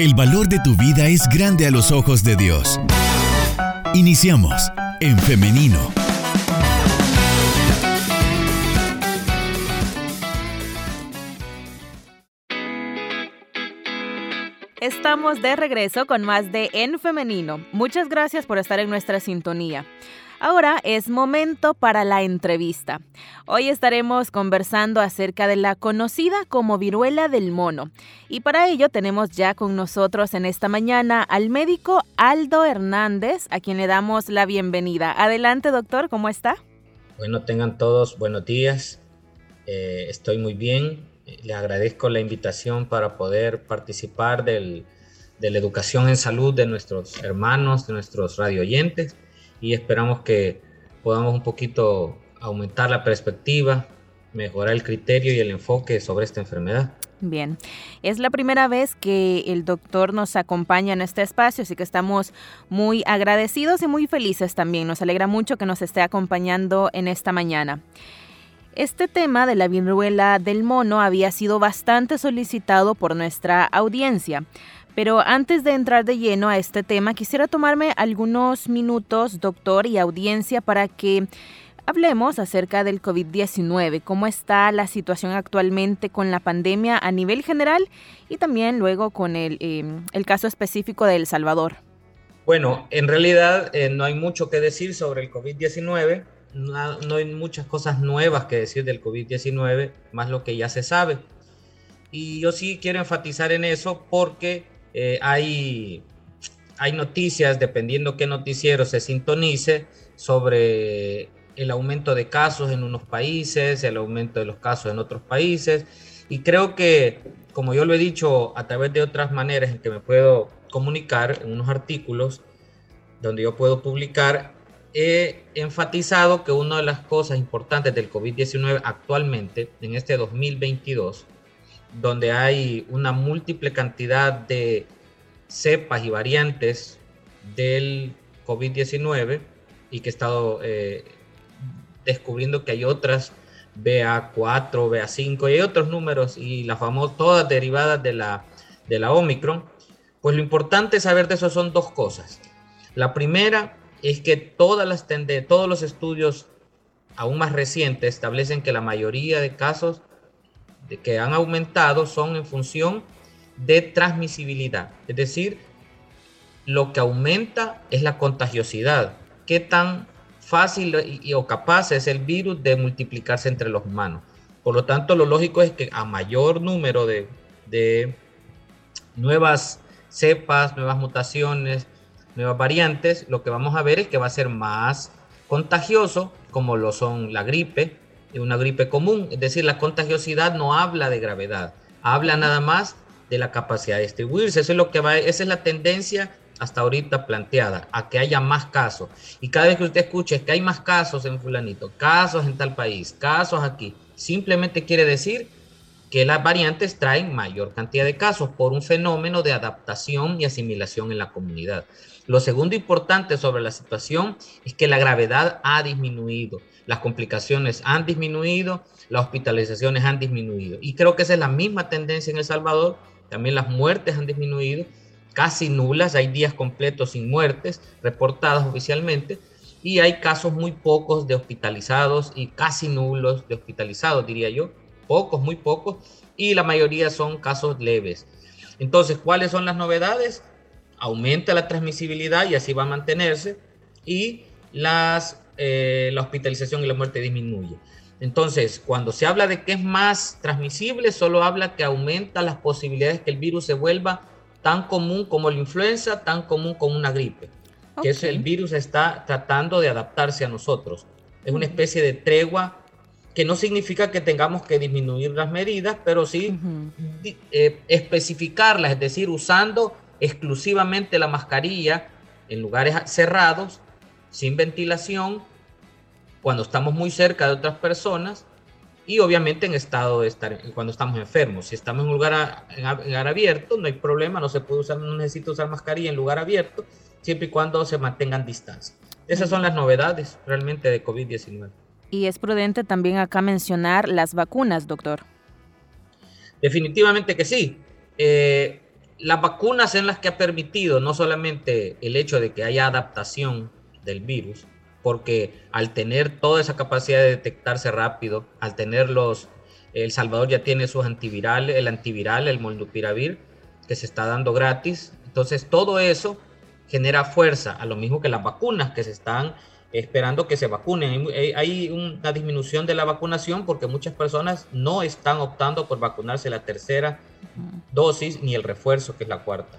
El valor de tu vida es grande a los ojos de Dios. Iniciamos en femenino. Estamos de regreso con más de En Femenino. Muchas gracias por estar en nuestra sintonía. Ahora es momento para la entrevista. Hoy estaremos conversando acerca de la conocida como viruela del mono. Y para ello tenemos ya con nosotros en esta mañana al médico Aldo Hernández, a quien le damos la bienvenida. Adelante, doctor, ¿cómo está? Bueno, tengan todos buenos días. Eh, estoy muy bien. Le agradezco la invitación para poder participar de la educación en salud de nuestros hermanos, de nuestros radio oyentes y esperamos que podamos un poquito aumentar la perspectiva, mejorar el criterio y el enfoque sobre esta enfermedad. Bien, es la primera vez que el doctor nos acompaña en este espacio, así que estamos muy agradecidos y muy felices también. Nos alegra mucho que nos esté acompañando en esta mañana. Este tema de la viruela del mono había sido bastante solicitado por nuestra audiencia. Pero antes de entrar de lleno a este tema, quisiera tomarme algunos minutos, doctor y audiencia, para que hablemos acerca del COVID-19, cómo está la situación actualmente con la pandemia a nivel general y también luego con el, em, caso específico de El Salvador. Bueno, en realidad eh, no hay mucho que decir sobre el COVID-19, no, no hay muchas cosas nuevas que decir del COVID-19, más lo que ya se sabe. Y yo sí quiero enfatizar en eso porque eh, hay, hay noticias, dependiendo qué noticiero se sintonice, sobre el aumento de casos en unos países, el aumento de los casos en otros países. Y creo que, como yo lo he dicho a través de otras maneras en que me puedo comunicar, en unos artículos donde yo puedo publicar, he enfatizado que una de las cosas importantes del COVID-19 actualmente, en este 2022, donde hay una múltiple cantidad de cepas y variantes del COVID-19 y que he estado eh, descubriendo que hay otras BA4, BA5 y hay otros números y las famosas todas derivadas de la, de la Omicron, pues lo importante saber de eso son dos cosas. La primera es que todas las todos los estudios aún más recientes establecen que la mayoría de casos que han aumentado son en función de transmisibilidad. Es decir, lo que aumenta es la contagiosidad. ¿Qué tan fácil y, o capaz es el virus de multiplicarse entre los humanos? Por lo tanto, lo lógico es que a mayor número de, de nuevas cepas, nuevas mutaciones, nuevas variantes, lo que vamos a ver es que va a ser más contagioso, como lo son la gripe, una gripe común. Es decir, la contagiosidad no habla de gravedad, habla nada más de la capacidad de distribuirse. Eso es lo que va, esa es la tendencia hasta ahorita planteada, a que haya más casos. Y cada vez que usted escuche que hay más casos en fulanito, casos en tal país, casos aquí, simplemente quiere decir que las variantes traen mayor cantidad de casos por un fenómeno de adaptación y asimilación en la comunidad. Lo segundo importante sobre la situación es que la gravedad ha disminuido las complicaciones han disminuido, las hospitalizaciones han disminuido. Y creo que esa es la misma tendencia en El Salvador. También las muertes han disminuido, casi nulas. Hay días completos sin muertes reportadas oficialmente. Y hay casos muy pocos de hospitalizados y casi nulos de hospitalizados, diría yo. Pocos, muy pocos. Y la mayoría son casos leves. Entonces, ¿cuáles son las novedades? Aumenta la transmisibilidad y así va a mantenerse. Y las eh, la hospitalización y la muerte disminuye. Entonces, cuando se habla de que es más transmisible, solo habla que aumenta las posibilidades que el virus se vuelva tan común como la influenza, tan común como una gripe. Que es el virus está tratando de adaptarse a nosotros. Es una especie de tregua que no significa que tengamos que disminuir las medidas, pero sí eh, especificarlas, es decir, usando exclusivamente la mascarilla en lugares cerrados, sin ventilación, cuando estamos muy cerca de otras personas y obviamente en estado de estar, cuando estamos enfermos. Si estamos en un lugar, en, lugar abierto, no hay problema, no se puede usar, no necesita usar mascarilla en lugar abierto, siempre y cuando se mantengan distancia. Esas son las novedades realmente de COVID-19. Y es prudente también acá mencionar las vacunas, doctor. Definitivamente que sí. Eh, las vacunas en las que ha permitido no solamente el hecho de que haya adaptación del virus, porque al tener toda esa capacidad de detectarse rápido, al tener los, El Salvador ya tiene sus antivirales, el antiviral, el molnupiravir, que se está dando gratis. Entonces todo eso genera fuerza, a lo mismo que las vacunas que se están esperando que se vacunen. Hay una disminución de la vacunación porque muchas personas no están optando por vacunarse la tercera dosis ni el refuerzo, que es la cuarta.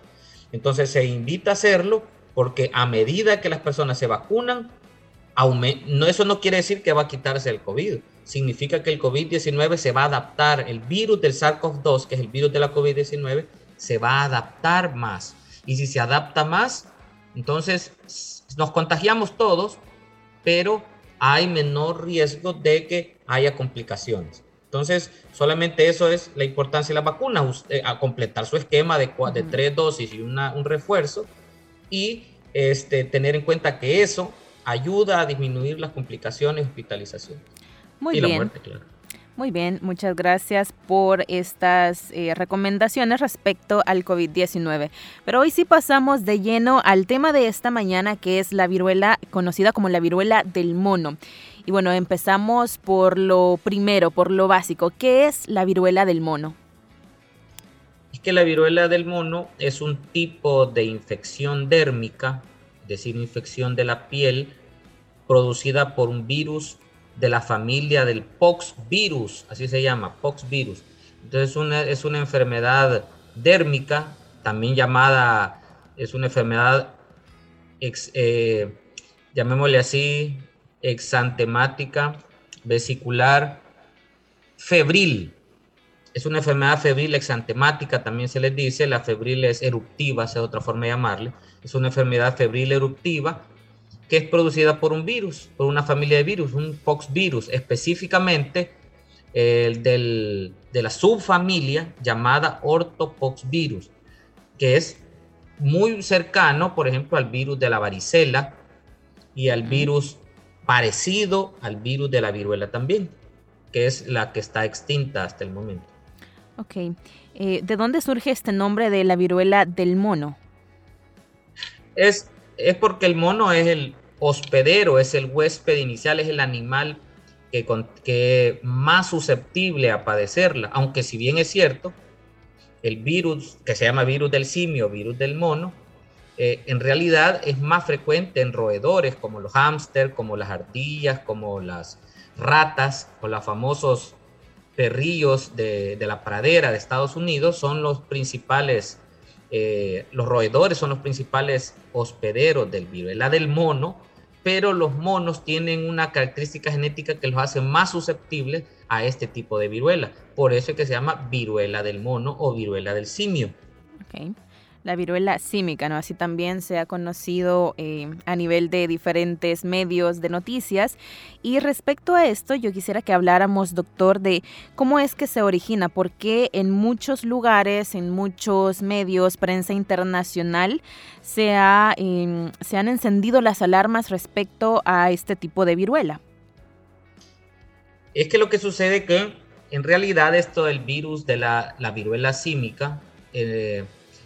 Entonces se invita a hacerlo porque a medida que las personas se vacunan, no, eso no quiere decir que va a quitarse el COVID. Significa que el COVID-19 se va a adaptar, el virus del SARS-CoV-2, que es el virus de la COVID-19, se va a adaptar más. Y si se adapta más, entonces nos contagiamos todos, pero hay menor riesgo de que haya complicaciones. Entonces, solamente eso es la importancia de la vacuna, a completar su esquema de, de tres dosis y una, un refuerzo y este, tener en cuenta que eso ayuda a disminuir las complicaciones, hospitalización Muy y bien. la muerte, claro. Muy bien, muchas gracias por estas eh, recomendaciones respecto al COVID-19. Pero hoy sí pasamos de lleno al tema de esta mañana, que es la viruela conocida como la viruela del mono. Y bueno, empezamos por lo primero, por lo básico. ¿Qué es la viruela del mono? Que la viruela del mono es un tipo de infección dérmica, es decir, infección de la piel producida por un virus de la familia del pox virus, así se llama, pox virus. Entonces una, es una enfermedad dérmica, también llamada, es una enfermedad, eh, llamémosle así, exantemática, vesicular, febril. Es una enfermedad febril exantemática, también se les dice, la febril es eruptiva, esa es otra forma de llamarle. Es una enfermedad febril eruptiva que es producida por un virus, por una familia de virus, un poxvirus, específicamente el del, de la subfamilia llamada ortopoxvirus, que es muy cercano, por ejemplo, al virus de la varicela y al virus parecido al virus de la viruela también, que es la que está extinta hasta el momento. Ok. Eh, ¿De dónde surge este nombre de la viruela del mono? Es, es porque el mono es el, hospedero es el huésped inicial, es el animal que, que más susceptible a padecerla, aunque si bien es cierto, el virus que se llama virus del simio, virus del mono, eh, en realidad es más frecuente en roedores como los hámster, como las ardillas, como las ratas o los famosos perrillos de, la pradera de Estados Unidos, son los principales, eh, los roedores son los principales hospederos del virus. La del mono pero los monos tienen una característica genética que los hace más susceptibles a este tipo de viruela. Por eso es que se llama viruela del mono o viruela del simio. La viruela símica, ¿no? Así también se ha conocido eh, a nivel de diferentes medios de noticias. Y respecto a esto, yo quisiera que habláramos, doctor, de cómo es que se origina, porque en muchos lugares, en muchos medios, prensa internacional, se, ha, em, se han encendido las alarmas respecto a este tipo de viruela. Es que lo que sucede que en realidad esto del virus de la, la viruela símica, eh,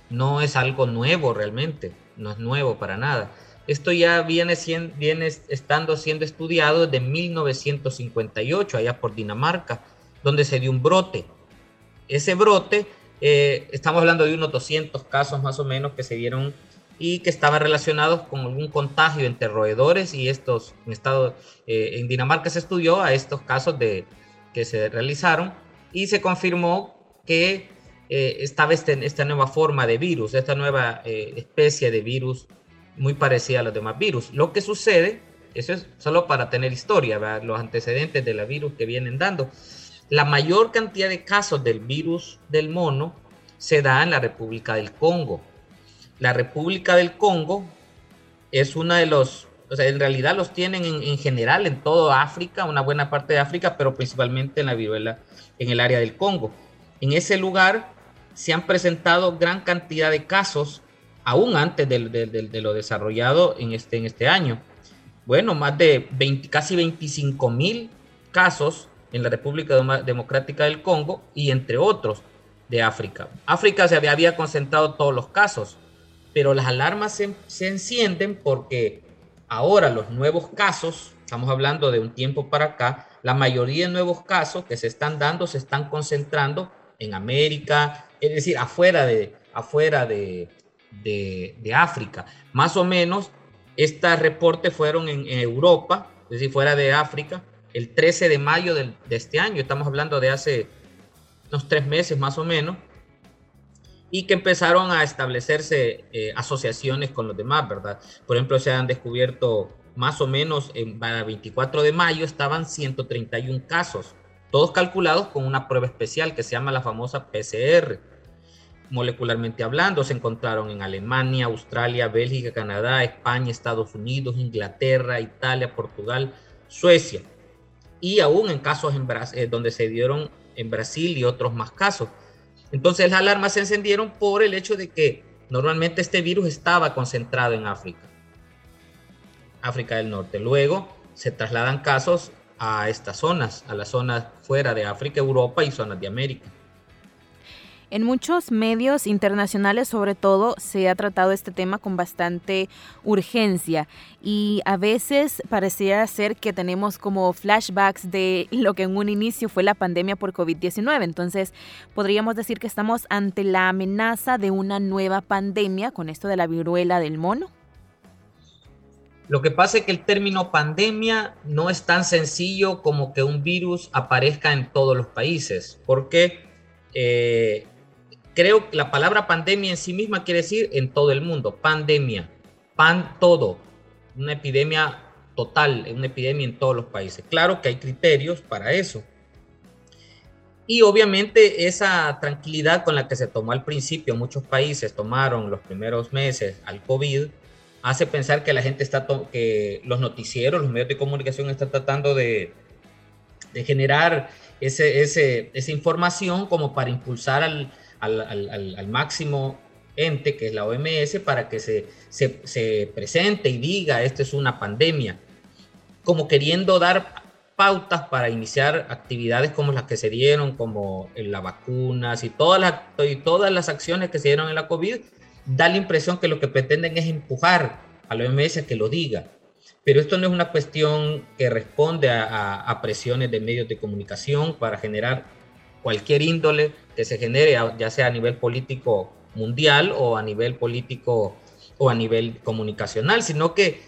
no es algo nuevo realmente, no es nuevo para nada. Esto ya viene, viene estando siendo estudiado desde 1958, allá por Dinamarca, donde se dio un brote. Ese brote, eh, estamos hablando de unos 200 casos más o menos que se dieron y que estaban relacionados con algún contagio entre roedores y estos, en, estado, eh, en Dinamarca se estudió a estos casos de, que se realizaron y se confirmó que eh, estaba este, esta nueva forma de virus, esta nueva eh, especie de virus muy parecida a los demás virus. Lo que sucede, eso es solo para tener historia, los antecedentes de la virus que vienen dando. La mayor cantidad de casos del virus del mono se da en la República del Congo. La República del Congo es una de los, o sea, en realidad los tienen en, en general en toda África, una buena parte de África, pero principalmente en la viruela, en el área del Congo. En ese lugar se han presentado gran cantidad de casos, aún antes de, lo desarrollado en este, en este año. Bueno, más de 20, casi 25 mil casos en la República Democrática del Congo y entre otros. de África. África se había, concentrado todos los casos, pero las alarmas se, se encienden porque ahora los nuevos casos, estamos hablando de un tiempo para acá, la mayoría de nuevos casos que se están dando se están concentrando en América, es decir, afuera de, afuera de, de, África. Más o menos, estos reportes fueron en, Europa, es decir, fuera de África, el 13 de mayo de este año, estamos hablando de hace unos tres meses más o menos, y que empezaron a establecerse eh, asociaciones con los demás, ¿verdad? Por ejemplo, se han descubierto más o menos en, para 24 de mayo estaban 131 casos, todos calculados con una prueba especial que se llama la famosa PCR molecularmente hablando, se encontraron en Alemania, Australia, Bélgica, Canadá, España, Estados Unidos, Inglaterra, Italia, Portugal, Suecia. Y aún en casos en eh, donde se dieron en Brasil y otros más casos. Entonces las alarmas se encendieron por el hecho de que normalmente este virus estaba concentrado en África, África del Norte. Luego se trasladan casos a estas zonas, a las zonas fuera de África, Europa y zonas de América. En muchos medios internacionales, sobre todo, se ha tratado este tema con bastante urgencia y a veces pareciera ser que tenemos como flashbacks de lo que en un inicio fue la pandemia por COVID-19. Entonces, podríamos decir que estamos ante la amenaza de una nueva pandemia con esto de la viruela del mono. Lo que pasa es que el término pandemia no es tan sencillo como que un virus aparezca en todos los países, porque eh, creo que la palabra pandemia en sí misma quiere decir en todo el mundo, pandemia, pan todo, una epidemia total, una epidemia en todos los países. Claro que hay criterios para eso. Y obviamente esa tranquilidad con la que se tomó al principio, muchos países tomaron los primeros meses al COVID, hace pensar que la gente está, que los noticieros, los medios de comunicación están tratando de, de generar ese, ese, esa información como para impulsar al, al, máximo ente, que es la OMS, para que se, se, presente y diga, esto es una pandemia, como queriendo dar pautas para iniciar actividades como las que se dieron, como en las vacunas y todas las, y todas las acciones que se dieron en la COVID, da la impresión que lo que pretenden es empujar a la OMS a que lo diga. Pero esto no es una cuestión que responde a, presiones de medios de comunicación para generar cualquier índole que se genere, ya sea a nivel político mundial o a nivel político o a nivel comunicacional, sino que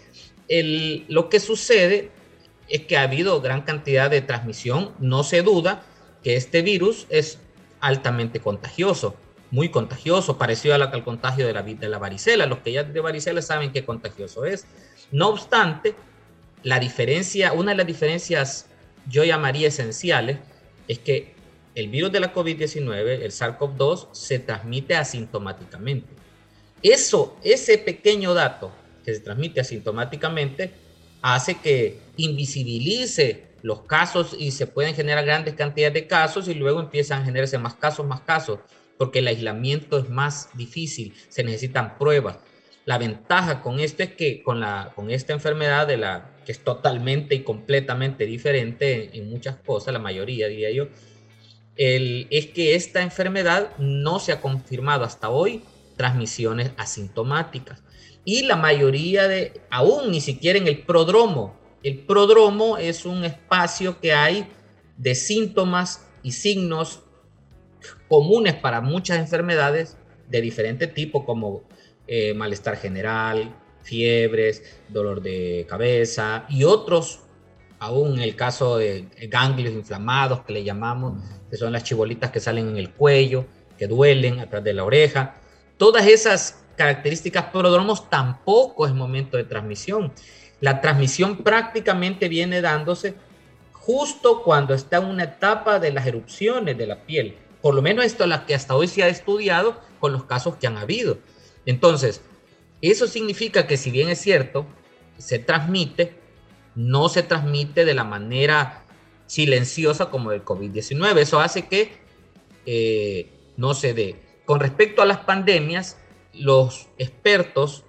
lo que sucede es que ha habido gran cantidad de transmisión, no se duda que este virus es altamente contagioso, muy contagioso, parecido al contagio de la, de la varicela. Los que ya de varicela saben qué contagioso es. No obstante, la diferencia, una de las diferencias yo llamaría esenciales, es que el virus de la COVID-19, el SARS-CoV-2, se transmite asintomáticamente. Eso, ese pequeño dato que se transmite asintomáticamente, hace que invisibilice los casos y se pueden generar grandes cantidades de casos y luego empiezan a generarse más casos, más casos, porque el aislamiento es más difícil, se necesitan pruebas. La ventaja con esto es que con, la, con esta enfermedad de la, que es totalmente y completamente diferente en muchas cosas, la mayoría diría yo, es que esta enfermedad no se ha confirmado hasta hoy transmisiones asintomáticas. Y la mayoría de, aún ni siquiera en el prodromo, el prodromo es un espacio que hay de síntomas y signos comunes para muchas enfermedades de diferente tipo, como eh, malestar general, fiebres, dolor de cabeza y otros, aún en el caso de ganglios inflamados que le llamamos, que son las chibolitas que salen en el cuello, que duelen atrás de la oreja. Todas esas características prodromos tampoco es momento de transmisión. La transmisión prácticamente viene dándose justo cuando está en una etapa de las erupciones de la piel. Por lo menos esto es lo que hasta hoy se ha estudiado con los casos que han habido. Entonces, eso significa que si bien es cierto, se transmite, no se transmite de la manera silenciosa como el COVID-19. Eso hace que eh, no se dé. Con respecto a las pandemias, los expertos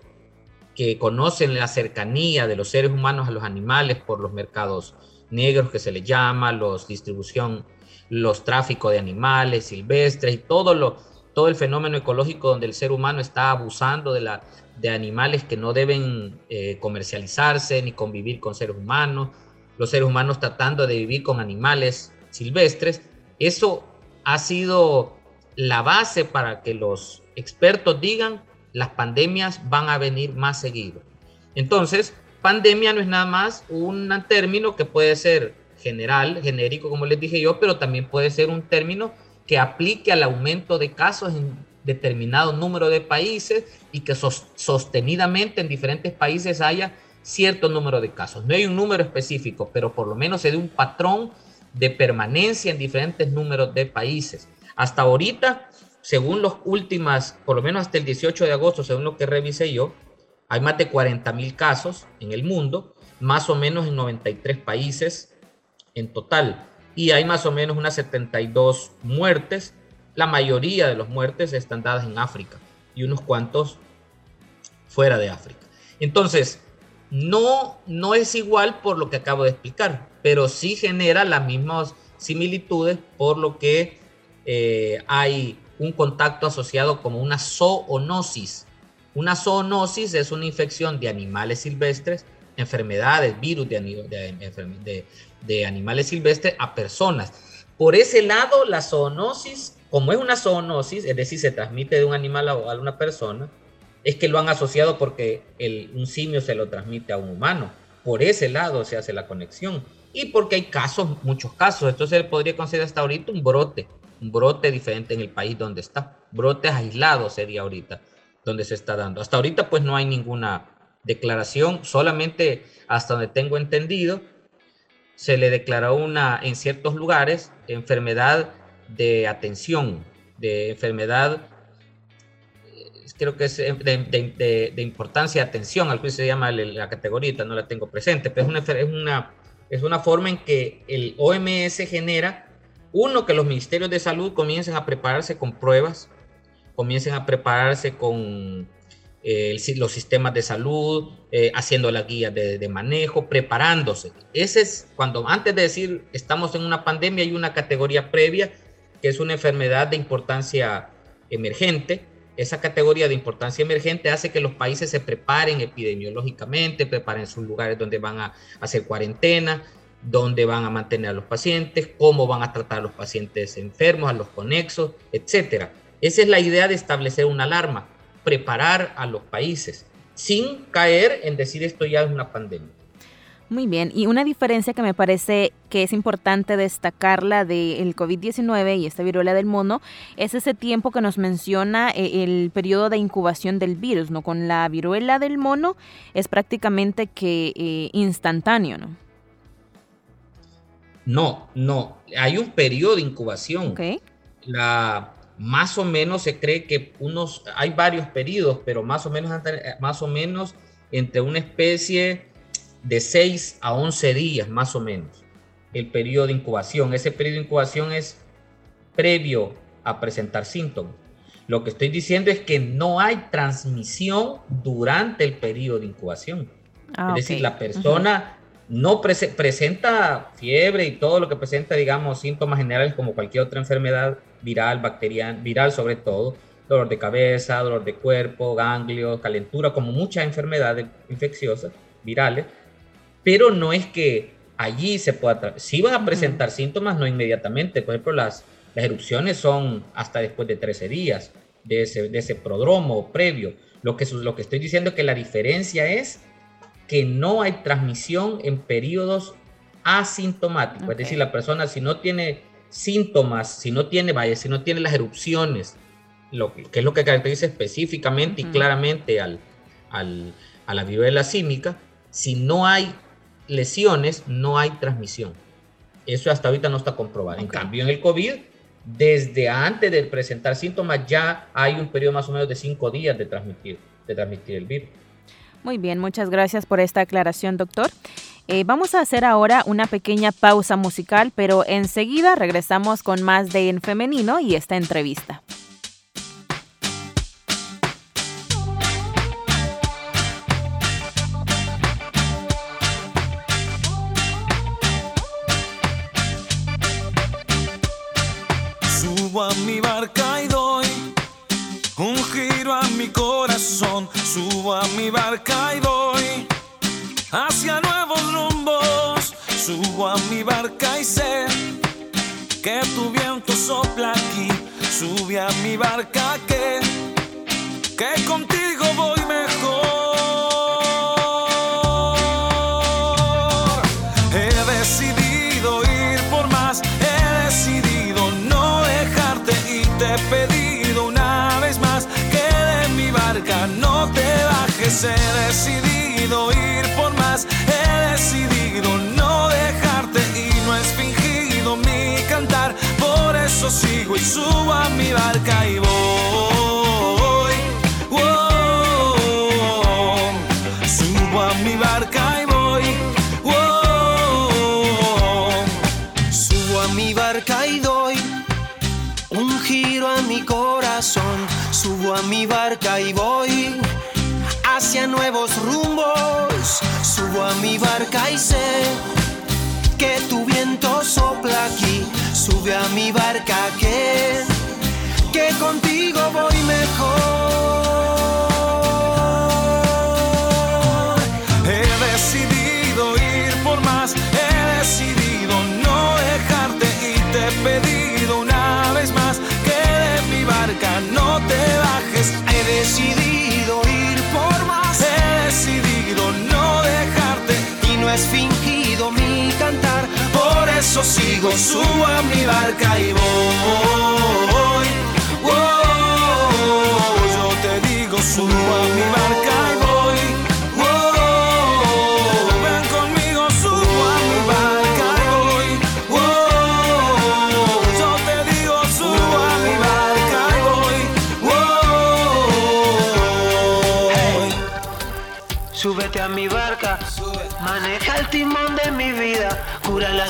que conocen la cercanía de los seres humanos a los animales por los mercados negros que se les llama, los distribución, los tráficos de animales silvestres y todo, lo, todo el fenómeno ecológico donde el ser humano está abusando de, la, de animales que no deben eh, comercializarse ni convivir con seres humanos, los seres humanos tratando de vivir con animales silvestres. Eso ha sido la base para que los expertos digan las pandemias van a venir más seguido. Entonces, pandemia no es nada más un término que puede ser general, genérico, como les dije yo, pero también puede ser un término que aplique al aumento de casos en determinado número de países y que sostenidamente en diferentes países haya cierto número de casos. No hay un número específico, pero por lo menos se dé un patrón de permanencia en diferentes números de países. Hasta ahorita, según los últimas, por lo menos hasta el 18 de agosto, según lo que revisé yo, hay más de 40 mil casos en el mundo, más o menos en 93 países en total. Y hay más o menos unas 72 muertes. La mayoría de las muertes están dadas en África y unos cuantos fuera de África. Entonces, no, no es igual por lo que acabo de explicar, pero sí genera las mismas similitudes por lo que eh, hay un contacto asociado como una zoonosis. Una zoonosis es una infección de animales silvestres, enfermedades, virus de, de animales silvestres a personas. Por ese lado, la zoonosis, como es una zoonosis, es decir, se transmite de un animal a una persona, es que lo han asociado porque el, un simio se lo transmite a un humano. Por ese lado se hace la conexión. Y porque hay casos, muchos casos. Esto se podría considerar hasta ahorita un brote, un brote diferente en el país donde está. Brotes aislados sería ahorita donde se está dando. Hasta ahorita pues no hay ninguna declaración, solamente hasta donde tengo entendido, se le declaró una, en ciertos lugares, enfermedad de atención, de enfermedad creo que es eh, de, de, importancia, atención, al que se llama la categoría, no la tengo presente, pero es una, es, una, es una forma en que el OMS genera, uno, que los ministerios de salud comiencen a prepararse con pruebas, comiencen a prepararse con eh, los sistemas de salud, eh, haciendo las guías de, manejo, preparándose. Ese es cuando, antes de decir estamos en una pandemia, hay una categoría previa, que es una enfermedad de importancia emergente, esa categoría de importancia emergente hace que los países se preparen epidemiológicamente, preparen sus lugares donde van a hacer cuarentena, donde van a mantener a los pacientes, cómo van a tratar a los pacientes enfermos, a los conexos, etc. Esa es la idea de establecer una alarma, preparar a los países sin caer en decir esto ya es una pandemia. Muy bien, y una diferencia que me parece que es importante destacarla del COVID-19 y esta viruela del mono es ese tiempo que nos menciona eh, el periodo de incubación del virus, ¿no? Con la viruela del mono es prácticamente que eh, instantáneo, ¿no? No, no, hay un periodo de incubación. La, más o menos se cree que unos, hay varios periodos, pero más o menos, más o menos entre una especie de 6 a 11 días más o menos el periodo de incubación. Ese periodo de incubación es previo a presentar síntomas. Lo que estoy diciendo es que no hay transmisión durante el periodo de incubación. Ah, es decir, la persona no presenta fiebre y todo lo que presenta, digamos, síntomas generales como cualquier otra enfermedad viral, bacteriana, viral sobre todo, dolor de cabeza, dolor de cuerpo, ganglios, calentura, como muchas enfermedades infecciosas virales, pero no es que allí se pueda... Si van a presentar síntomas, no inmediatamente. Por ejemplo, las, las erupciones son hasta después de 13 días de ese, de ese prodromo previo. Lo que, lo que estoy diciendo es que la diferencia es que no hay transmisión en periodos asintomáticos. Es decir, la persona si no tiene síntomas, si no tiene, vaya, si no tiene las erupciones, lo que, es lo que caracteriza específicamente y claramente al, al, a la viruela símica, si no hay lesiones, no hay transmisión. Eso hasta ahorita no está comprobado. En cambio, en el COVID, desde antes de presentar síntomas, ya hay un periodo más o menos de cinco días de transmitir, de transmitir el virus. Muy bien, muchas gracias por esta aclaración, doctor. Eh, vamos a hacer ahora una pequeña pausa musical, pero enseguida regresamos con más de En Femenino y esta entrevista. Barca y voy hacia nuevos rumbos. Subo a mi barca y sé que tu viento sopla aquí. Sube a mi barca que, que contigo He decidido ir por más, he decidido no dejarte y no es fingido mi cantar. Por eso sigo y subo a mi barca y voy. Subo a mi barca y voy. Subo a mi barca y doy un giro a mi corazón. Subo a mi barca y voy hacia nuevos rumbos. Subo a mi barca y sé que tu viento sopla aquí. Sube a mi barca que, que contigo voy mejor. He decidido ir por más, he decidido no dejarte y te he pedido una vez más que de mi barca no te bajes. He decidido eso sigo, subo a mi barca y voy.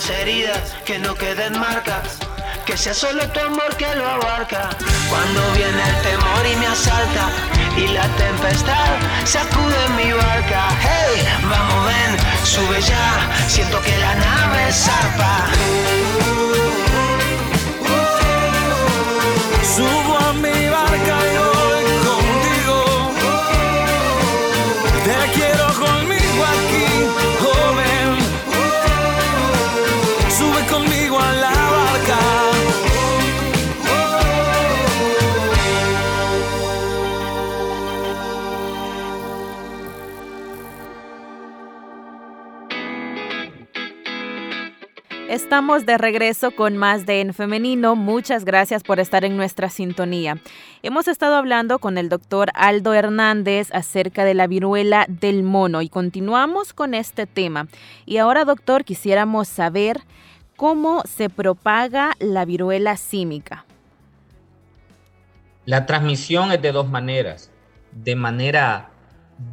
Heridas, que no queden marcas, que sea solo tu amor que lo abarca. Cuando viene el temor y me asalta y la tempestad sacude mi barca, hey, vamos ven, sube ya, siento que la nave zarpa. Estamos de regreso con más de En Femenino. Muchas gracias por estar en nuestra sintonía. Hemos estado hablando con el doctor Aldo Hernández acerca de la viruela del mono y continuamos con este tema. Y ahora, doctor, quisiéramos saber cómo se propaga la viruela símica. La transmisión es de dos maneras. De manera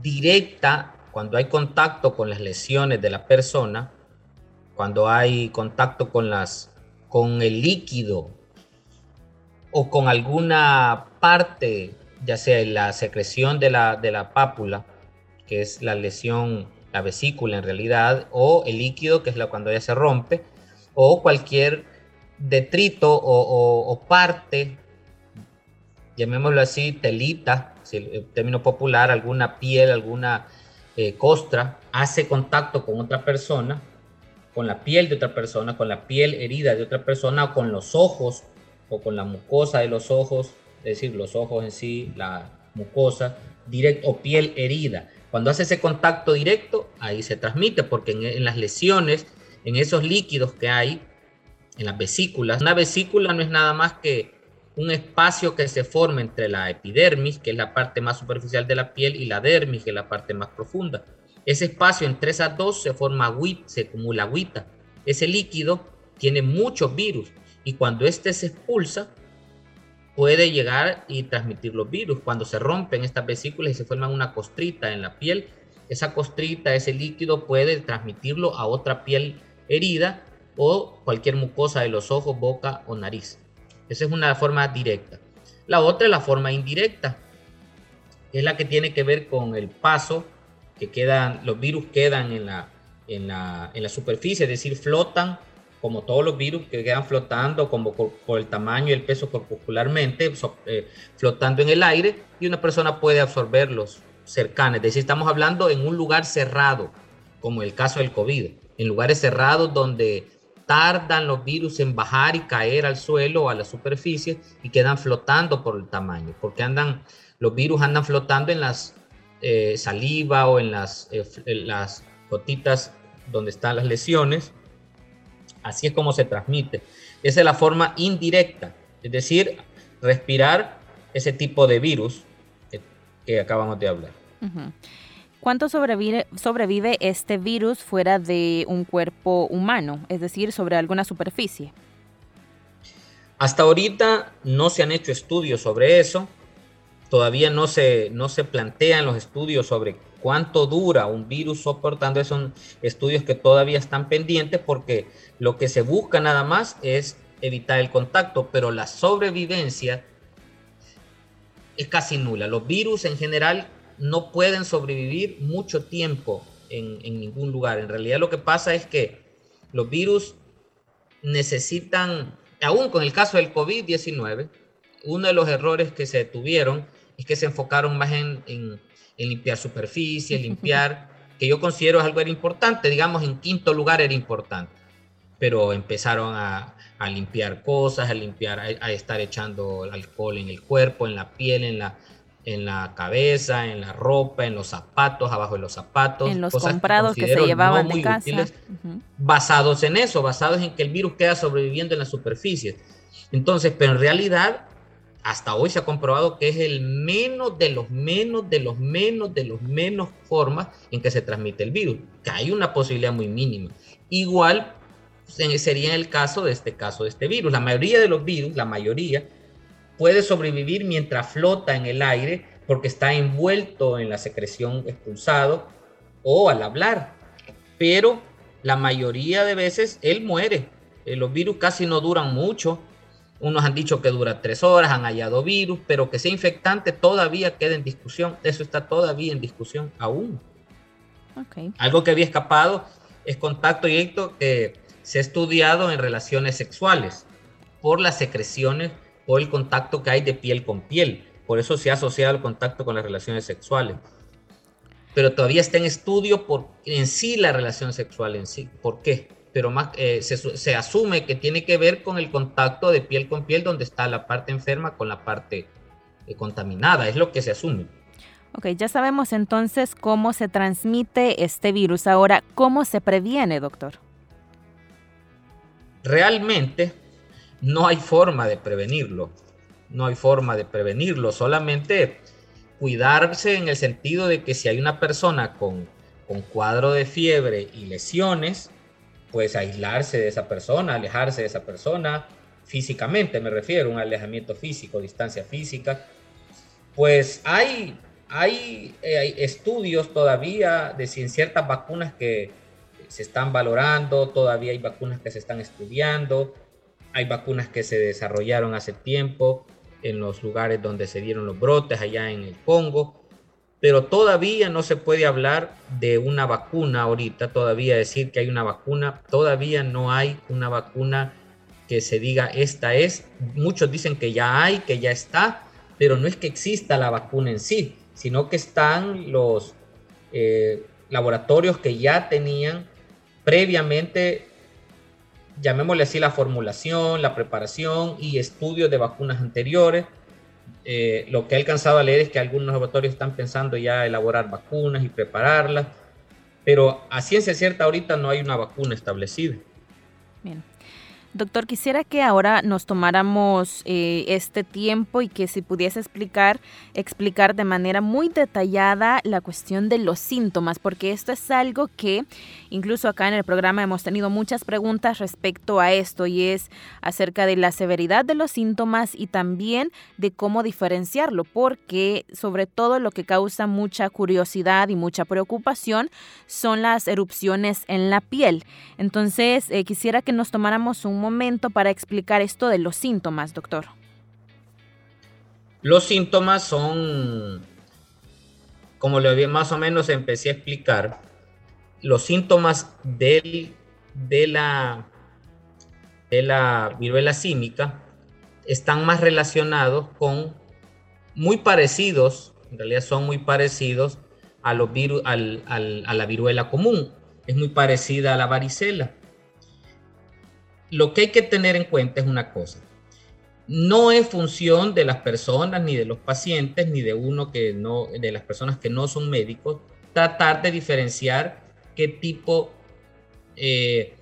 directa, cuando hay contacto con las lesiones de la persona, cuando hay contacto con, las, con el líquido o con alguna parte, ya sea la secreción de la, de la pápula, que es la lesión, la vesícula en realidad, o el líquido, que es la cuando ya se rompe, o cualquier detrito o, parte, llamémoslo así, telita, el término popular, alguna piel, alguna eh, costra, hace contacto con otra persona, con la piel de otra persona, con la piel herida de otra persona, o con los ojos, o con la mucosa de los ojos, es decir, los ojos en sí, la mucosa, directo, o piel herida. Cuando hace ese contacto directo, ahí se transmite, porque en, en las lesiones, en esos líquidos que hay, en las vesículas, una vesícula no es nada más que un espacio que se forma entre la epidermis, que es la parte más superficial de la piel, y la dermis, que es la parte más profunda. Ese espacio entre esas dos se forma agüita, se acumula agüita. Ese líquido tiene muchos virus y cuando este se expulsa puede llegar y transmitir los virus. Cuando se rompen estas vesículas y se forman una costrita en la piel, esa costrita, ese líquido puede transmitirlo a otra piel herida o cualquier mucosa de los ojos, boca o nariz. Esa es una forma directa. La otra es la forma indirecta, es la que tiene que ver con el paso que quedan, los virus quedan en la, en la, en la superficie, es decir, flotan como todos los virus que quedan flotando como por, el tamaño y el peso corpuscularmente, eh, flotando en el aire, y una persona puede absorberlos cercanos. Es decir, estamos hablando en un lugar cerrado, como el caso del COVID, en lugares cerrados donde tardan los virus en bajar y caer al suelo o a la superficie y quedan flotando por el tamaño, porque andan, los virus andan flotando en las eh, saliva o en las, eh, en las gotitas donde están las lesiones. Así es como se transmite. Esa es la forma indirecta, es decir, respirar ese tipo de virus que, acabamos de hablar. ¿Cuánto sobrevive, sobrevive este virus fuera de un cuerpo humano, es decir, sobre alguna superficie? Hasta ahorita no se han hecho estudios sobre eso. Todavía no se, no se plantean los estudios sobre cuánto dura un virus soportando. Son estudios que todavía están pendientes porque lo que se busca nada más es evitar el contacto, pero la sobrevivencia es casi nula. Los virus en general no pueden sobrevivir mucho tiempo en, ningún lugar. En realidad lo que pasa es que los virus necesitan, aún con el caso del COVID-19, uno de los errores que se tuvieron es que se enfocaron más en, en, limpiar superficie, limpiar, que yo considero algo era importante, digamos en quinto lugar era importante, pero empezaron a, a limpiar cosas, a limpiar, a, estar echando alcohol en el cuerpo, en la piel, en la, en la cabeza, en la ropa, en los zapatos, abajo de los zapatos. En los comprados que, se llevaban de casa. Basados en eso, basados en que el virus queda sobreviviendo en la superficie. Entonces, pero en realidad, hasta hoy se ha comprobado que es el menos de los menos, de los menos, de los menos formas en que se transmite el virus, que hay una posibilidad muy mínima. Igual sería el caso de este caso de este virus. La mayoría de los virus, la mayoría, puede sobrevivir mientras flota en el aire porque está envuelto en la secreción expulsado o al hablar. Pero la mayoría de veces él muere. Eh, los virus casi no duran mucho. Unos han dicho que dura tres horas, han hallado virus, pero que sea infectante todavía queda en discusión. Eso está todavía en discusión aún. Algo que había escapado es contacto directo que se ha estudiado en relaciones sexuales por las secreciones o el contacto que hay de piel con piel. Por eso se ha asociado el contacto con las relaciones sexuales. Pero todavía está en estudio por en sí la relación sexual en sí. ¿Por qué? Pero más, eh, se, asume que tiene que ver con el contacto de piel con piel donde está la parte enferma con la parte eh, contaminada. Es lo que se asume. Ok, ya sabemos entonces cómo se transmite este virus. Ahora, ¿cómo se previene, doctor? Realmente, no hay forma de prevenirlo. No hay forma de prevenirlo. Solamente cuidarse en el sentido de que si hay una persona con, con cuadro de fiebre y lesiones, pues aislarse de esa persona, alejarse de esa persona, físicamente me refiero, un alejamiento físico, distancia física. Pues hay, hay, eh, estudios todavía de ciertas vacunas que se están valorando, todavía hay vacunas que se están estudiando, hay vacunas que se desarrollaron hace tiempo en los lugares donde se dieron los brotes, allá en el Congo, pero todavía no se puede hablar de una vacuna ahorita, todavía decir que hay una vacuna, todavía no hay una vacuna que se diga esta es. Muchos dicen que ya hay, que ya está, pero no es que exista la vacuna en sí, sino que están los eh, laboratorios que ya tenían previamente llamémosle así, la formulación, la preparación y estudios de vacunas anteriores. Eh, lo que he alcanzado a leer es que algunos laboratorios están pensando ya elaborar vacunas y prepararlas, pero a ciencia cierta ahorita no hay una vacuna establecida. Bien. Doctor, quisiera que ahora nos tomáramos eh, este tiempo y que si pudiese explicar, explicar de manera muy detallada la cuestión de los síntomas, porque esto es algo que incluso acá en el programa hemos tenido muchas preguntas respecto a esto y es acerca de la severidad de los síntomas y también de cómo diferenciarlo, porque sobre todo lo que causa mucha curiosidad y mucha preocupación son las erupciones en la piel. Entonces, eh, quisiera que nos tomáramos un momento para explicar esto de los síntomas, doctor. Los síntomas son, como lo más o menos empecé a explicar, los síntomas de la viruela símica están más relacionados con muy parecidos, en realidad son muy parecidos a, los a la viruela común. Es muy parecida a la varicela. Lo que hay que tener en cuenta es una cosa. No es función de las personas, ni de los pacientes, ni de uno que no, de las personas que no son médicos, tratar de diferenciar qué tipo, eh,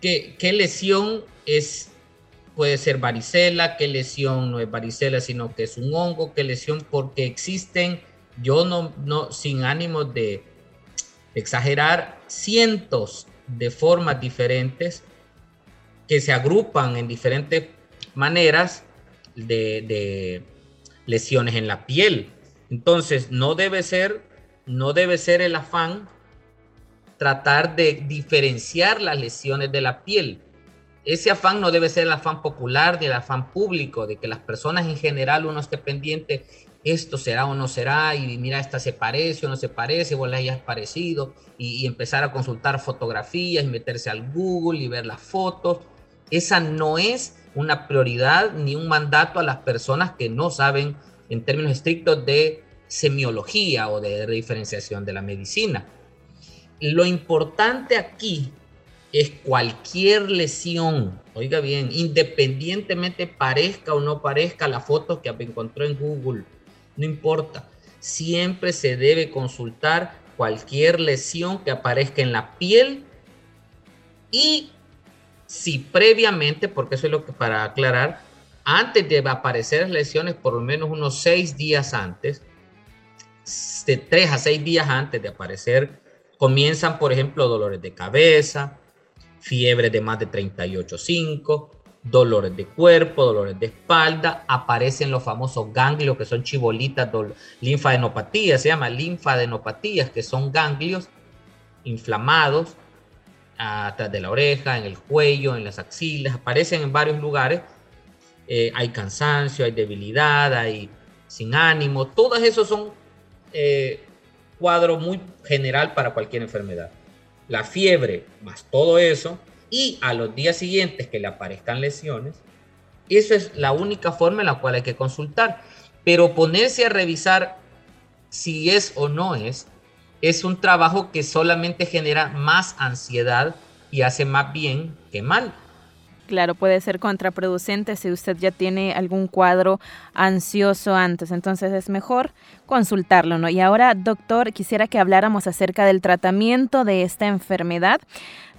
qué, qué lesión es puede ser varicela, qué lesión no es varicela, sino que es un hongo, qué lesión, porque existen, yo no, no sin ánimo de exagerar, cientos de formas diferentes que se agrupan en diferentes maneras de, lesiones en la piel. Entonces, no debe ser, no debe ser el afán tratar de diferenciar las lesiones de la piel ese afán no debe ser el afán popular ni el afán público, de que las personas en general uno esté pendiente, esto será o no será, y mira, esta se parece o no se parece, o la hayas parecido, y, y empezar a consultar fotografías meterse al Google y ver las fotos. Esa no es una prioridad ni un mandato a las personas que no saben en términos estrictos de semiología o de diferenciación de la medicina. Lo importante aquí es cualquier lesión, oiga bien, independientemente parezca o no parezca la foto que encontró en Google, no importa, siempre se debe consultar cualquier lesión que aparezca en la piel y si previamente, porque eso es lo que para aclarar, antes de aparecer lesiones, por lo menos unos seis días antes, de tres a seis días antes de aparecer, comienzan, por ejemplo, dolores de cabeza, fiebre de más de 38,5, dolores de cuerpo, dolores de espalda, aparecen los famosos ganglios que son chibolitas, linfadenopatías, se llama linfadenopatías, que son ganglios inflamados atrás de la oreja, en el cuello, en las axilas, aparecen en varios lugares. Eh, hay cansancio, hay debilidad, hay sin ánimo, todos esos son eh, cuadro muy general para cualquier enfermedad la fiebre más todo eso, y a los días siguientes que le aparezcan lesiones, eso es la única forma en la cual hay que consultar. Pero ponerse a revisar si es o no es, es un trabajo que solamente genera más ansiedad y hace más bien que mal. Claro, puede ser contraproducente si usted ya tiene algún cuadro ansioso antes, entonces es mejor consultarlo, ¿no? Y ahora, doctor, quisiera que habláramos acerca del tratamiento de esta enfermedad.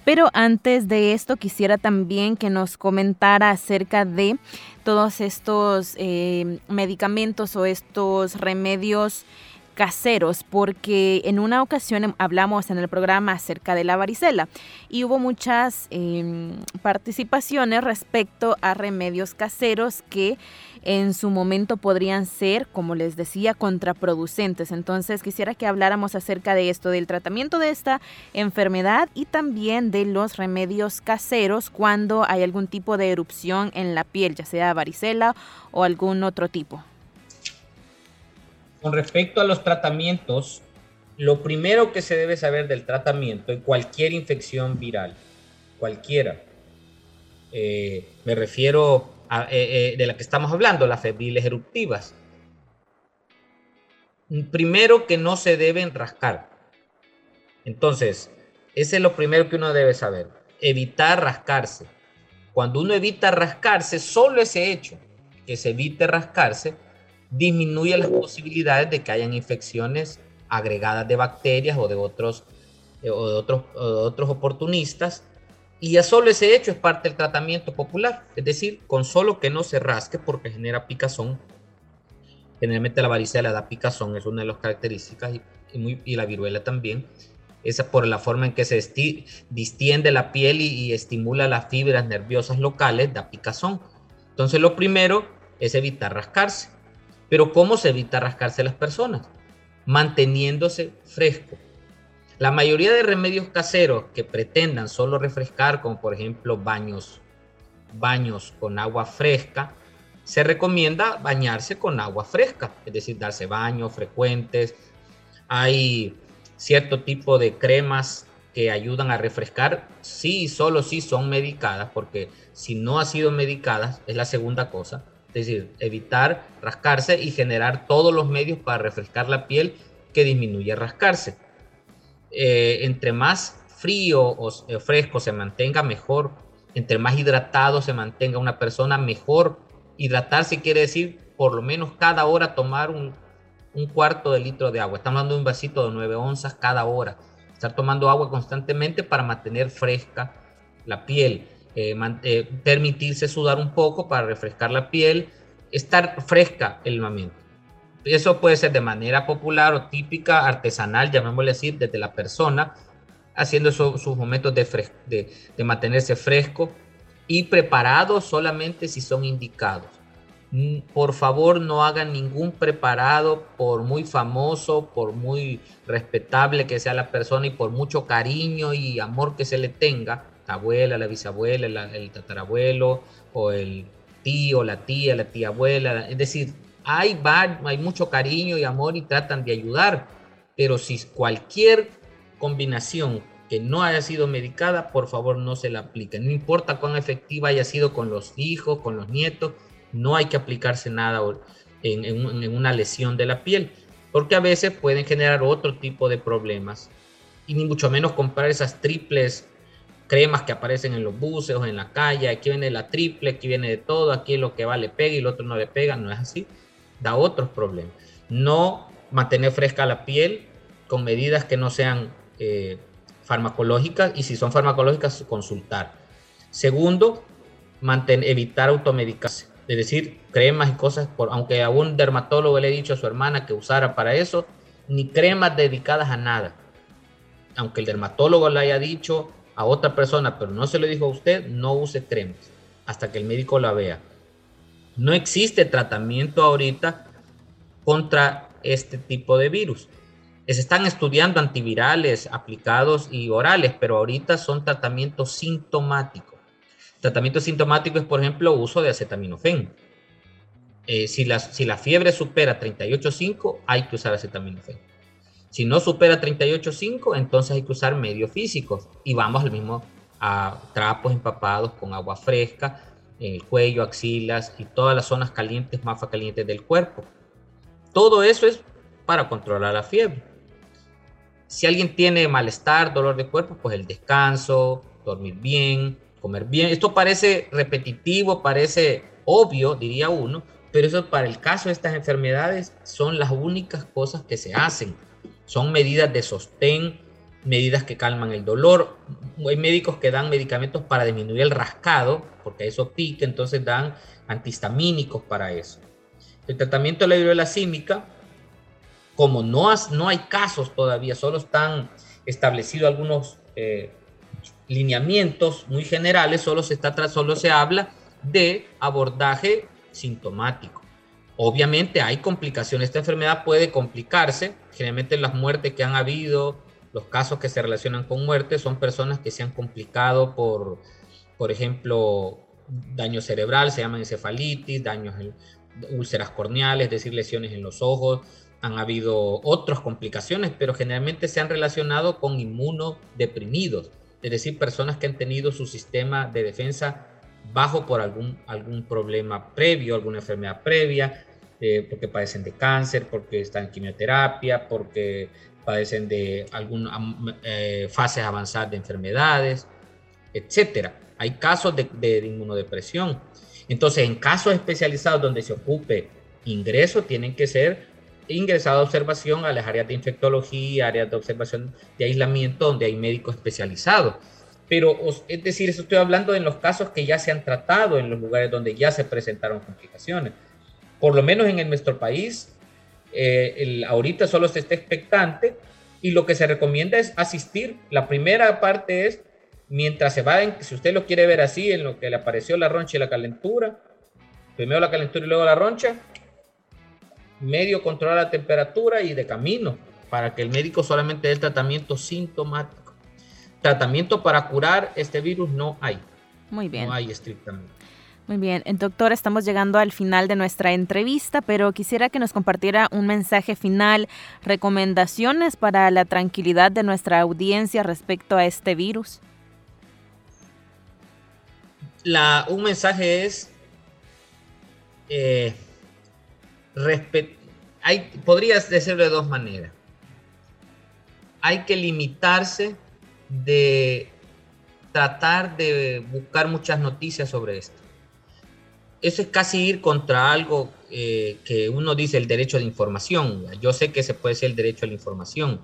Pero antes de esto quisiera también que nos comentara acerca de todos estos eh, medicamentos o estos remedios caseros, porque en una ocasión hablamos en el programa acerca de la varicela y hubo muchas em, participaciones respecto a remedios caseros que en su momento podrían ser, como les decía, contraproducentes. Entonces quisiera que habláramos acerca de esto, del tratamiento de esta enfermedad y también de los remedios caseros cuando hay algún tipo de erupción en la piel, ya sea varicela o algún otro tipo. Con respecto a los tratamientos, lo primero que se debe saber del tratamiento en cualquier infección viral, cualquiera, eh, me refiero a, eh, eh, de la que estamos hablando, las febriles eruptivas. Primero que no se deben rascar. Entonces, ese es lo primero que uno debe saber. Evitar rascarse. Cuando uno evita rascarse, solo ese hecho, que se evite rascarse, disminuye las posibilidades de que hayan infecciones agregadas de bacterias o de otros, eh, o de otros, otros oportunistas. Y ya solo ese hecho es parte del tratamiento popular, es decir, con solo que no se rasque porque genera picazón. Generalmente la varicela da picazón, es una de las características, y, y la viruela también. Esa por la forma en que se distiende la piel y, y estimula las fibras nerviosas locales, da picazón. Entonces lo primero es evitar rascarse. Pero ¿cómo se evita rascarse las personas? Manteniéndose fresco. La mayoría de remedios caseros que pretendan solo refrescar, como por ejemplo baños, baños con agua fresca, se recomienda bañarse con agua fresca, es decir, darse baños frecuentes. Hay cierto tipo de cremas que ayudan a refrescar, sí y solo si son medicadas, porque si no ha sido medicadas, es la segunda cosa. Es decir, evitar rascarse y generar todos los medios para refrescar la piel que disminuye rascarse. Eh, entre más frío o fresco se mantenga, mejor. Entre más hidratado se mantenga una persona, mejor. Hidratarse quiere decir por lo menos cada hora tomar un, un cuarto de litro de agua. Estamos hablando de un vasito de 9 onzas cada hora estar tomando agua constantemente para mantener fresca la piel, eh, eh, permitirse sudar un poco para refrescar la piel, estar fresca el momento. Eso puede ser de manera popular o típica, artesanal, llamémosle así, desde la persona, haciendo sus momentos de, de mantenerse fresco y preparado solamente si son indicados por favor no hagan ningún preparado, por muy famoso, por muy respetable que sea la persona y por mucho cariño y amor que se le tenga, abuela, la bisabuela, el tatarabuelo o el tío, la tía, la tía abuela, es decir, hay, hay mucho cariño y amor y tratan de ayudar, pero si cualquier combinación que no haya sido medicada, por favor no se la apliquen, no importa cuán efectiva haya sido con los hijos, con los nietos, no hay que aplicarse nada en, una lesión de la piel, porque a veces pueden generar otro tipo de problemas. Y ni mucho menos comprar esas triples cremas que aparecen en los buses o en la calle. Aquí viene la triple, aquí viene de todo, aquí lo que va le pega y el otro no le pega. No es así. Da otros problemas. No mantener fresca la piel con medidas que no sean eh, farmacológicas y si son farmacológicas, consultar. Segundo, evitar automedicarse es decir, cremas y cosas, por, aunque a un dermatólogo le he dicho a su hermana que usara para eso, ni cremas dedicadas a nada. Aunque el dermatólogo le haya dicho a otra persona, pero no se lo dijo a usted, no use cremas hasta que el médico la vea. No existe tratamiento ahorita contra este tipo de virus. Se están estudiando antivirales aplicados y orales, pero ahorita son tratamientos sintomáticos. Tratamiento sintomático es, por ejemplo, uso de acetaminofén. Eh, si, la, si la fiebre supera 38.5, hay que usar acetaminofén. Si no supera 38.5, entonces hay que usar medios físicos y vamos al mismo a trapos empapados con agua fresca el cuello, axilas y todas las zonas calientes, más calientes del cuerpo. Todo eso es para controlar la fiebre. Si alguien tiene malestar, dolor de cuerpo, pues el descanso, dormir bien, comer bien. Esto parece repetitivo, parece obvio, diría uno, pero eso para el caso de estas enfermedades son las únicas cosas que se hacen. Son medidas de sostén, medidas que calman el dolor. Hay médicos que dan medicamentos para disminuir el rascado, porque eso pica, entonces dan antihistamínicos para eso. El tratamiento de la viruela símica, como no, no hay casos todavía, solo están establecidos algunos eh, lineamientos muy generales, solo se, está, solo se habla de abordaje sintomático. Obviamente hay complicaciones, esta enfermedad puede complicarse, generalmente las muertes que han habido, los casos que se relacionan con muerte son personas que se han complicado por, por ejemplo, daño cerebral, se llaman encefalitis, daños en úlceras corneales, es decir, lesiones en los ojos, han habido otras complicaciones, pero generalmente se han relacionado con inmunodeprimidos es decir, personas que han tenido su sistema de defensa bajo por algún, algún problema previo, alguna enfermedad previa, eh, porque padecen de cáncer, porque están en quimioterapia, porque padecen de algunas eh, fases avanzadas de enfermedades, etcétera. Hay casos de, de, inmunodepresión. Entonces, en casos especializados donde se ocupe ingreso, tienen que ser ingresado a observación a las áreas de infectología, áreas de observación de aislamiento, donde hay médicos especializados. Pero, es decir, eso estoy hablando en los casos que ya se han tratado, en los lugares donde ya se presentaron complicaciones. Por lo menos en nuestro país, eh, el, ahorita solo se está expectante y lo que se recomienda es asistir. La primera parte es, mientras se va, si usted lo quiere ver así, en lo que le apareció la roncha y la calentura, primero la calentura y luego la roncha, medio controlar la temperatura y de camino para que el médico solamente dé el tratamiento sintomático. Tratamiento para curar este virus no hay. Muy bien. No hay estrictamente. Muy bien, doctor, estamos llegando al final de nuestra entrevista, pero quisiera que nos compartiera un mensaje final, recomendaciones para la tranquilidad de nuestra audiencia respecto a este virus. La, un mensaje es, eh, hay, podrías decirlo de dos maneras. Hay que limitarse de tratar de buscar muchas noticias sobre esto eso es casi ir contra algo eh, que uno dice el derecho de información. Yo sé que se puede ser el derecho a la información.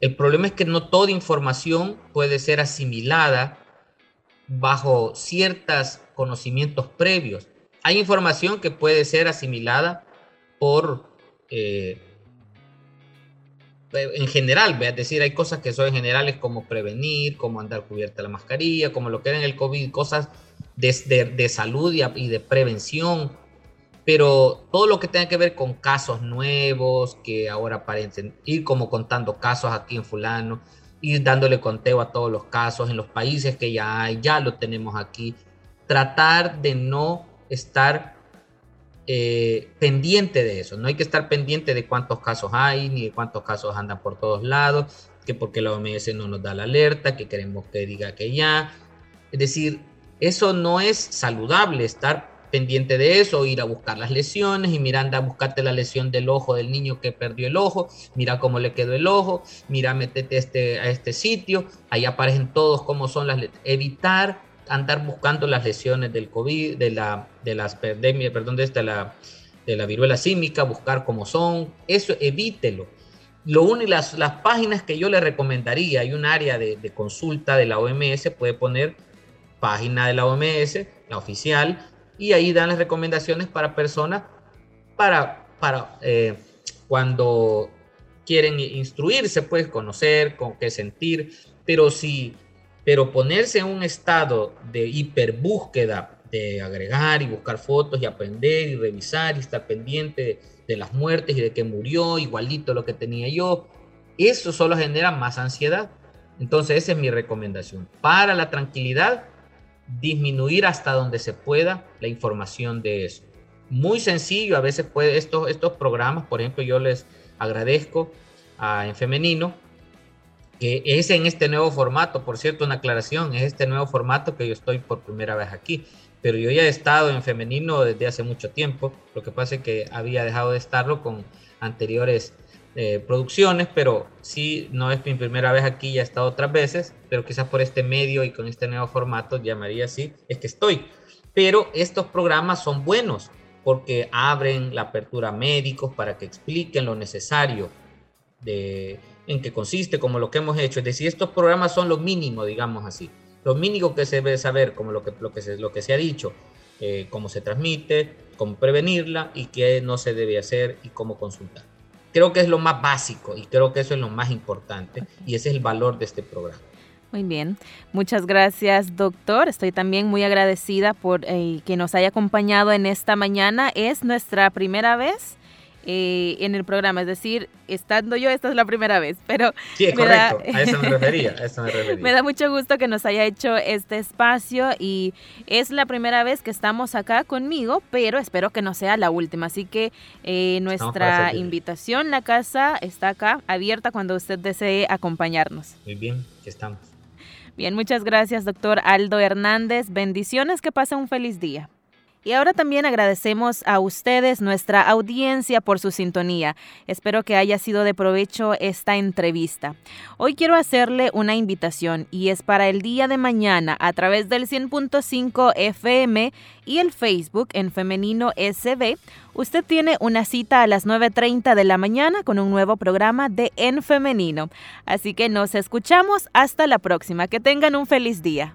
El problema es que no toda información puede ser asimilada bajo ciertos conocimientos previos. Hay información que puede ser asimilada por, eh, en general, es decir, hay cosas que son generales como prevenir, como andar cubierta la mascarilla, como lo que era en el COVID, cosas de, salud y, de prevención, pero todo lo que tenga que ver con casos nuevos, que ahora aparecen, ir como contando casos aquí en fulano, ir dándole conteo a todos los casos en los países que ya hay, ya lo tenemos aquí, tratar de no estar eh, pendiente de eso, no hay que estar pendiente de cuántos casos hay, ni de cuántos casos andan por todos lados, que porque la OMS no nos da la alerta, que queremos que diga que ya, es decir, eso no es saludable, estar pendiente de eso, ir a buscar las lesiones y mira, anda a buscarte la lesión del ojo del niño que perdió el ojo, mira cómo le quedó el ojo, mira, métete este, a este sitio, ahí aparecen todos cómo son las evitar andar buscando las lesiones del COVID, de la, de las pandemias, perdón, de esta, la, de la viruela símica, buscar cómo son, eso evítelo. Lo único, las, las páginas que yo le recomendaría, hay un área de, de consulta de la OMS, puede poner página de la OMS, la oficial, y ahí dan las recomendaciones para personas para, para eh, cuando quieren instruirse, pues conocer, con qué sentir, pero si, pero ponerse en un estado de hiperbúsqueda, de agregar y buscar fotos y aprender y revisar y estar pendiente de, las muertes y de que murió igualito lo que tenía yo, eso solo genera más ansiedad. Entonces esa es mi recomendación. Para la tranquilidad, disminuir hasta donde se pueda la información de eso. Muy sencillo, a veces puede estos, estos programas, por ejemplo, yo les agradezco a, en femenino, que es en este nuevo formato, por cierto, una aclaración, es este nuevo formato que yo estoy por primera vez aquí, pero yo ya he estado en femenino desde hace mucho tiempo, lo que pasa es que había dejado de estarlo con anteriores eh, producciones, pero sí, no es mi primera vez aquí, ya he estado otras veces, pero quizás por este medio y con este nuevo formato, llamaría así, es que estoy. Pero estos programas son buenos porque abren la apertura a médicos para que expliquen lo necesario de en qué consiste, como lo que hemos hecho. Es decir, estos programas son lo mínimo, digamos así. Lo mínimo que se debe saber, como lo que, lo que, se, lo que se ha dicho, eh, cómo se transmite, cómo prevenirla y qué no se debe hacer y cómo consultar creo que es lo más básico y creo que eso es lo más importante y ese es el valor de este programa. Muy bien, muchas gracias doctor. Estoy también muy agradecida por eh, que nos haya acompañado en esta mañana. Es nuestra primera vez eh, en el programa. Es decir, estando yo, esta es la primera vez, pero... Sí, es correcto, a eso me refería, a eso me refería. me da mucho gusto que nos haya hecho este espacio y es la primera vez que estamos acá conmigo, pero espero que no sea la última. Así que eh, nuestra invitación, la casa está acá, abierta cuando usted desee acompañarnos. Muy bien, que estamos. Bien, muchas gracias, doctor Aldo Hernández. Bendiciones, que pase un feliz día. Y ahora también agradecemos a ustedes, nuestra audiencia, por su sintonía. Espero que haya sido de provecho esta entrevista. Hoy quiero hacerle una invitación y es para el día de mañana a través del 100.5 FM y el Facebook en Femenino SB. Usted tiene una cita a las 9.30 de la mañana con un nuevo programa de En Femenino. Así que nos escuchamos hasta la próxima. Que tengan un feliz día.